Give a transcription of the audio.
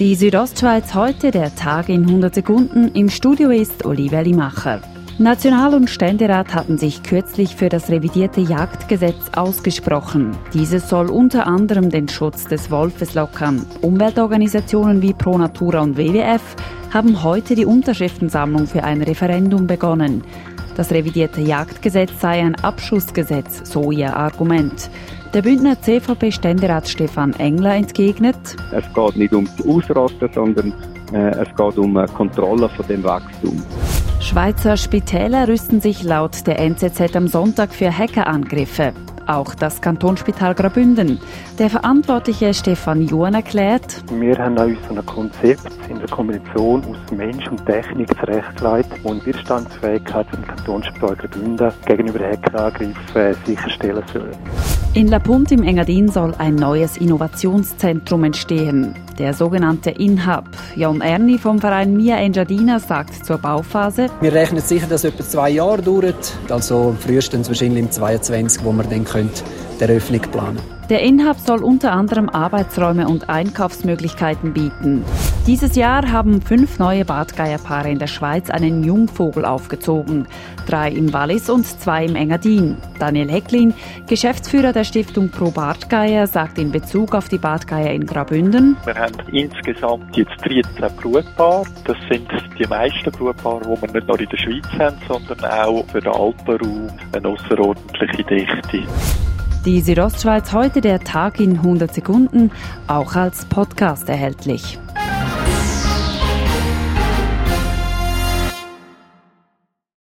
Die Südostschweiz heute, der Tag in 100 Sekunden. Im Studio ist Olivia Limacher. National- und Ständerat hatten sich kürzlich für das revidierte Jagdgesetz ausgesprochen. Dieses soll unter anderem den Schutz des Wolfes lockern. Umweltorganisationen wie Pro Natura und WWF haben heute die Unterschriftensammlung für ein Referendum begonnen. Das revidierte Jagdgesetz sei ein Abschussgesetz, so ihr Argument. Der Bündner CVP-Ständerat Stefan Engler entgegnet, es geht nicht ums Ausrasten, sondern äh, es geht um eine Kontrolle von dem Wachstum. Schweizer Spitäler rüsten sich laut der NZZ am Sonntag für Hackerangriffe auch das Kantonsspital Graubünden. Der Verantwortliche Stefan Juan erklärt, wir haben uns ein Konzept in der Kombination aus Mensch und Technik zurechtgelegt und Widerstandsfähigkeit im Kantonsspital Graubünden gegenüber Hackerangriffen sicherstellen sollen. In La Punt im Engadin soll ein neues Innovationszentrum entstehen, der sogenannte InHub. Jan Erni vom Verein Mia Engadina sagt zur Bauphase. Wir rechnen sicher, dass es etwa zwei Jahre dauert, also frühestens wahrscheinlich im 2022, wo wir dann der Öffnung planen der InHub soll unter anderem Arbeitsräume und Einkaufsmöglichkeiten bieten. Dieses Jahr haben fünf neue Bartgeierpaare in der Schweiz einen Jungvogel aufgezogen. Drei im Wallis und zwei im Engadin. Daniel Hecklin, Geschäftsführer der Stiftung Pro Bartgeier, sagt in Bezug auf die Bartgeier in Graubünden. Wir haben insgesamt jetzt 13 Brutpaare. Das sind die meisten Brutpaare, die wir nicht nur in der Schweiz haben, sondern auch für den Alpenraum eine außerordentliche Dichte. Die Südostschweiz heute der Tag in 100 Sekunden, auch als Podcast erhältlich.